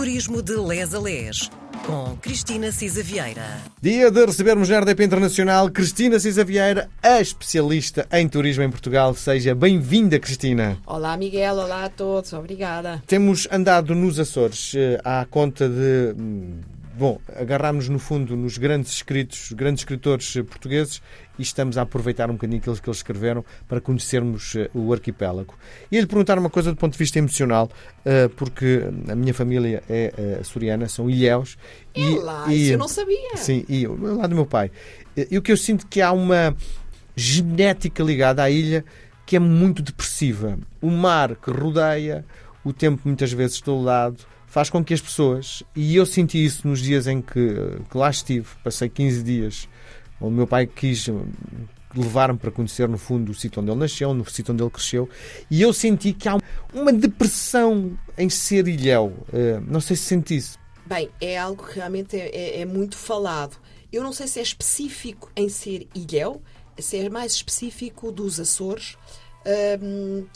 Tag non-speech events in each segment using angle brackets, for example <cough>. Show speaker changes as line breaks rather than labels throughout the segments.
Turismo de Les a Les, com Cristina Cisa Vieira.
Dia de recebermos na RDP Internacional Cristina Cisa Vieira, a especialista em turismo em Portugal. Seja bem-vinda, Cristina.
Olá, Miguel. Olá a todos. Obrigada.
Temos andado nos Açores eh, à conta de. Bom, agarrámos no fundo nos grandes escritos, grandes escritores eh, portugueses e estamos a aproveitar um bocadinho aqueles que eles escreveram para conhecermos eh, o arquipélago. E lhe perguntar uma coisa do ponto de vista emocional, eh, porque a minha família é açoriana, são ilhéus.
É lá, isso eu não sabia.
Sim, e lado do meu pai. E o que eu sinto que há uma genética ligada à ilha que é muito depressiva. O mar que rodeia, o tempo muitas vezes todo lado, faz com que as pessoas, e eu senti isso nos dias em que, que lá estive, passei 15 dias, o meu pai quis hum, levar-me para conhecer no fundo o sítio onde ele nasceu, no sítio onde ele cresceu, e eu senti que há uma depressão em ser ilhéu. Eh, Não sei se senti isso.
Bem, é algo que realmente é, é- é muito falado. Eu não sei se é específico em ser ilhéu, se é mais específico dos Açores. Hum,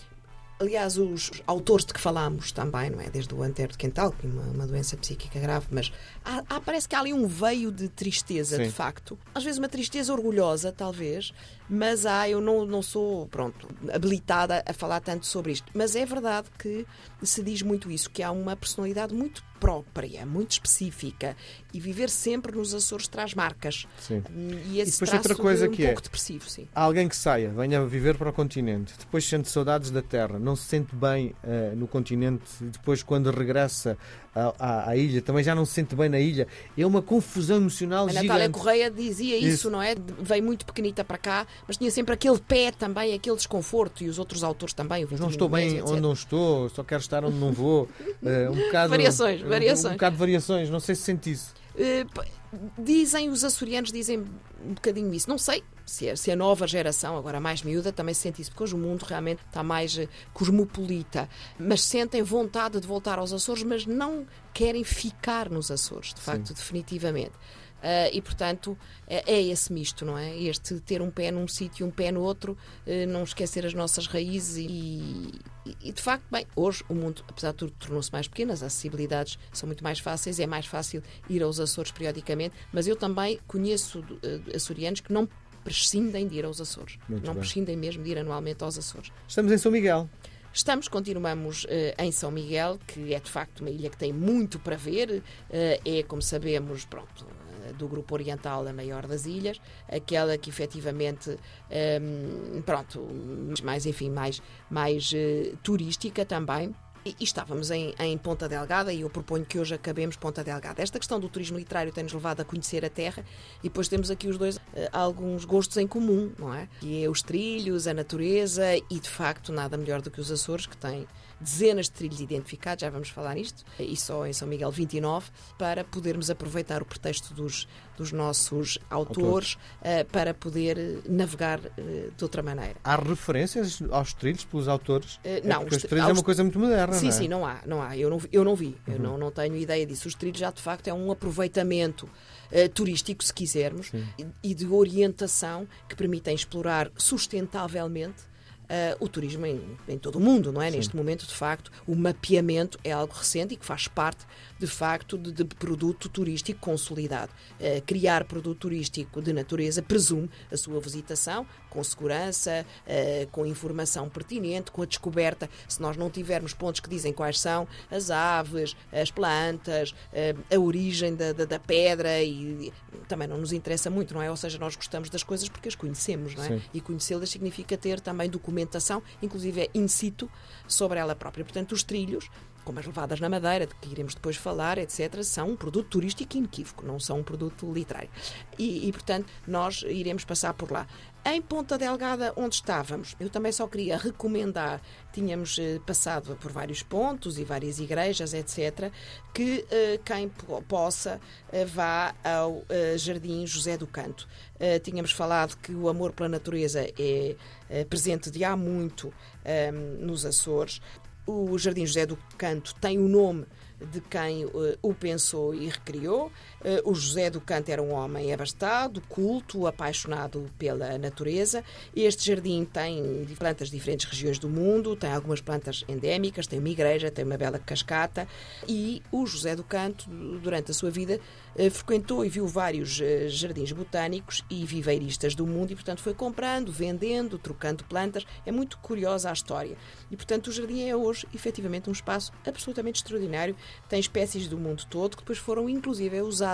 aliás, os autores de que falámos também, não é? Desde o Antero de Quental, que uma, uma doença psíquica grave, mas há- há- parece que há ali um veio de tristeza,
Sim.
de facto. Às vezes uma tristeza orgulhosa, talvez, mas há, eu não, não sou, pronto, habilitada a falar tanto sobre isto. Mas é verdade que se diz muito isso, que há uma personalidade muito própria, muito específica, e viver sempre nos Açores traz marcas.
Sim.
E esse
depois
traço
outra coisa
de um
que é-
pouco depressivo, sim.
Há alguém que saia, venha viver para o continente, depois sente saudades da terra, não se sente bem eh, no continente, e depois quando regressa à, à- à ilha também já não se sente bem na ilha. É uma confusão emocional
A Natália
gigante.
Correia dizia isso,
Isso.
não é? Veio muito pequenita para cá, mas tinha sempre aquele pé também, aquele desconforto, e os outros autores também.
Não
21
estou bem
etc.
onde não estou, só quero estar onde não vou. <laughs> Eh, um bocado,
Variações,
um-
variações.
Um, bocado de variações, não sei se sente isso.
P- dizem os açorianos, dizem um bocadinho isso. Não sei se a, se a nova geração, agora mais miúda, também sente isso, porque hoje o mundo realmente está mais eh, cosmopolita. Mas sentem vontade de voltar aos Açores, mas não querem ficar nos Açores, de facto, definitivamente. Ah, e, portanto, é, é esse misto, não é? Este ter um pé num sítio e um pé no outro, eh, não esquecer as nossas raízes e, e- de facto, bem, hoje o mundo, apesar de tudo, tornou-se mais pequeno, as acessibilidades são muito mais fáceis, é mais fácil ir aos Açores periodicamente, mas eu também conheço eh, açorianos que não prescindem de ir aos Açores.
Muito
não
bem.
prescindem mesmo de ir anualmente aos Açores.
Estamos em São Miguel.
Estamos, continuamos eh, em São Miguel, que é de facto uma ilha que tem muito para ver. eh, é, como sabemos, pronto, eh, do grupo oriental a maior das ilhas, aquela que efetivamente, ehm, pronto, mais, enfim, mais, mais eh, turística também. E, e estávamos em, em Ponta Delgada e eu proponho que hoje acabemos Ponta Delgada. Esta questão do turismo literário tem-nos levado a conhecer a terra e depois temos aqui os dois eh, alguns gostos em comum, não é? Que é os trilhos, a natureza e de facto nada melhor do que os Açores que têm dezenas de trilhos identificados, já vamos falar nisto, e só em São Miguel 29, para podermos aproveitar o pretexto dos, dos nossos autores, eh, para poder eh, navegar eh, de outra maneira.
Há referências aos trilhos pelos autores? É
não,
porque os
os-
trilhos é uma coisa muito moderna,
Sim,
não é? Uhum.
sim, não há, não há. Eu não, vi- eu não vi, eu não, não tenho ideia disso. Os trilhos já de facto é um aproveitamento eh, turístico, se quisermos, e, e de orientação que permitem explorar sustentavelmente o turismo em, em todo o mundo, não é? Neste momento, de facto, o mapeamento é algo recente e que faz parte, de facto, de, de produto turístico consolidado. Eh, criar produto turístico de natureza presume a sua visitação com segurança, eh, com informação pertinente, com a descoberta. Se nós não tivermos pontos que dizem quais são as aves, as plantas, eh, a origem da, da, da pedra, e também não nos interessa muito, não é? Ou seja, nós gostamos das coisas porque as conhecemos, não é?
Sim.
E conhecê-las significa ter também documentação, inclusive é in situ, sobre ela própria. Portanto, os trilhos, como as levadas na madeira, de que iremos depois falar, etc., são um produto turístico inequívoco, não são um produto literário. E, e, portanto, nós iremos passar por lá. Em Ponta Delgada, onde estávamos, eu também só queria recomendar, tínhamos eh, passado por vários pontos e várias igrejas, etc., que eh, quem po- possa eh, vá ao Jardim José do Canto. Tínhamos falado que o amor pela natureza é presente de há muito ehm, nos Açores. O Jardim José do Canto tem o nome de quem uh, o pensou e recriou. Uh, o José do Canto era um homem abastado, culto, apaixonado pela natureza. Este jardim tem plantas de diferentes regiões do mundo, tem algumas plantas endémicas, tem uma igreja, tem uma bela cascata. E o José do Canto, durante a sua vida, uh, frequentou e viu vários jardins botânicos e viveiristas do mundo e, portanto, foi comprando, vendendo, trocando plantas. É muito curiosa a história. E, portanto, o jardim é hoje, efetivamente, um espaço absolutamente extraordinário tem espécies do mundo todo que depois foram inclusive usadas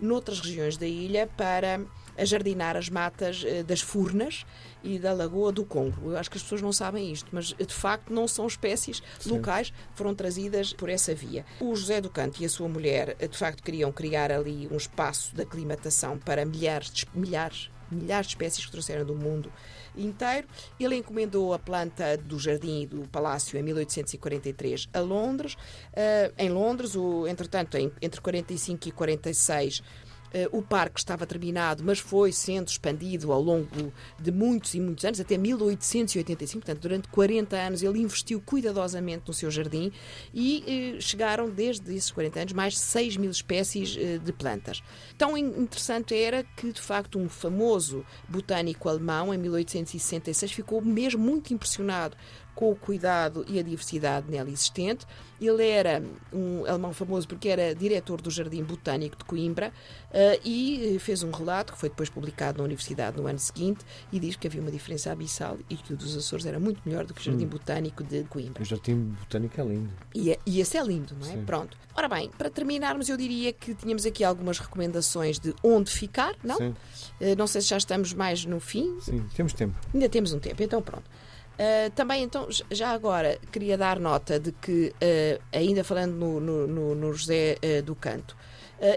noutras regiões da ilha para ajardinar as matas eh, das Furnas e da Lagoa do Congo. Eu acho que as pessoas não sabem isto, mas de facto não são espécies Sim. locais, foram trazidas por essa via. O José do Canto e a sua mulher de facto queriam criar ali um espaço de aclimatação para milhares, milhares, milhares de espécies que trouxeram do mundo inteiro. Ele encomendou a planta do jardim e do palácio em 1843 a Londres. Uh, em Londres, o, entretanto, entre 45 e 46 Uh, o parque estava terminado, mas foi sendo expandido ao longo de muitos e muitos anos, até 1885, portanto, durante 40 anos ele investiu cuidadosamente no seu jardim e uh, chegaram, desde esses 40 anos, mais de 6 mil espécies uh, de plantas. Tão interessante era que, de facto, um famoso botânico alemão, em 1866, ficou mesmo muito impressionado com o cuidado e a diversidade nela existente. Ele era um alemão famoso porque era diretor do Jardim Botânico de Coimbra uh, e fez um relato que foi depois publicado na Universidade no ano seguinte e diz que havia uma diferença abissal e que o dos Açores era muito melhor do que o Jardim hum. Botânico de Coimbra.
O Jardim Botânico é lindo.
E, é, e esse é lindo, não é? Sim. Pronto. Ora bem, para terminarmos, eu diria que tínhamos aqui algumas recomendações de onde ficar, não?
Sim.
Uh, não sei se já estamos mais no fim.
Sim, temos tempo.
Ainda temos um tempo, então pronto. Uh, também, então, já agora, queria dar nota de que, uh, ainda falando no, no, no José uh, do Canto,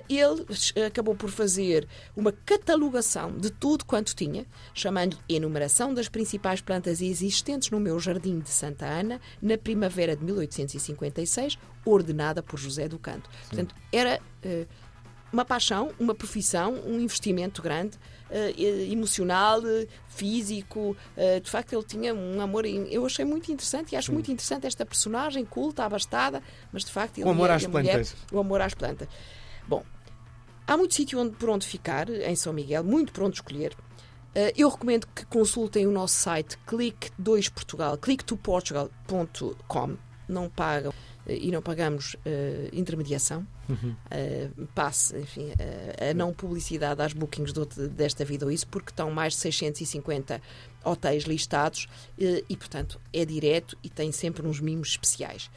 ele acabou por fazer uma catalogação de tudo quanto tinha, chamando Enumeração das principais plantas existentes no meu jardim de Santa Ana, na primavera de 1856, ordenada por José do Canto. Portanto, era uma paixão, uma profissão, um investimento grande uh, emocional, físico. Uh, de facto, ele tinha um amor. Eu achei muito interessante e acho Sim. muito interessante esta personagem culta, abastada, mas de facto ele
o amor às plantas.
O amor às plantas. Bom, há muito sítio onde, por onde ficar, em São Miguel, muito por onde escolher. Uh, eu recomendo que consultem o nosso site click2portugal, click2portugal.com. Não pagam e não pagamos intermediação, uhum. uh, passe, enfim, uh, a não publicidade às bookings do, desta vida ou isso, porque estão mais de 650 hotéis listados e, portanto, é direto e tem sempre uns mimos especiais.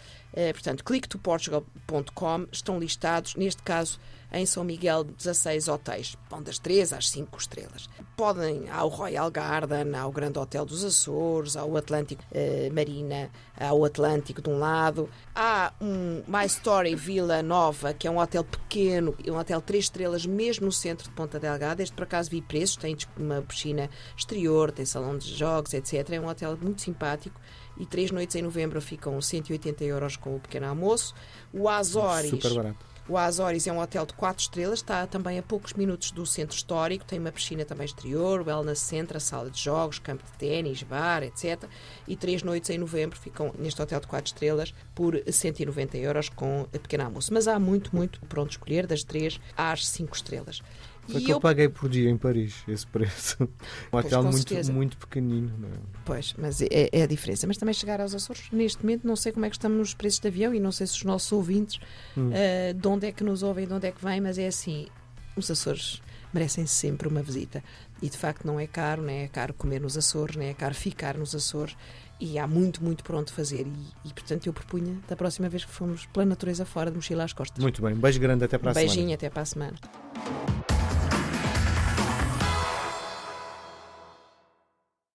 portanto, clicktoportugal.com estão listados, neste caso, em São Miguel 16 hotéis, vão das 3 às 5 estrelas. Podem ao Royal Garden, ao Grande Hotel dos Açores, ao Atlântico eh, Marina, ao Atlântico de um lado. Há um My Story Vila Nova, que é um hotel pequeno, um hotel 3 estrelas, mesmo no centro de Ponta Delgada. Este por acaso vi preços, tem uma piscina exterior, tem salão de jogos, etc. É um hotel muito simpático e três noites em novembro ficam 180 euros com o pequeno almoço. O Azores.
Super barato.
O Azores é um hotel de 4 estrelas, está também a poucos minutos do centro histórico, tem uma piscina também exterior, wellness center, sala de jogos, campo de ténis, bar, etc. E três noites em novembro ficam neste hotel de 4 estrelas por 190 euros com a pequena almoço. Mas há muito, muito pronto escolher, das 3 às 5 estrelas.
Foi que eu... eu paguei por dia em Paris, esse preço. Um hotel muito, muito pequenino. Não é?
Pois, mas é, é, a diferença. Mas também chegar aos Açores, neste momento, não sei como é que estamos nos preços de avião e não sei se os nossos ouvintes hum. uh, de onde é que nos ouvem, de onde é que vêm, mas é assim, os Açores merecem sempre uma visita. E de facto não é caro, nem é caro comer nos Açores, nem é caro ficar nos Açores. E há muito, muito por onde fazer. E, e portanto eu propunha da próxima vez que formos pela natureza fora de mochila às costas.
Muito bem, um beijo grande até para a
Beijinho,
semana.
Beijinho até para a semana.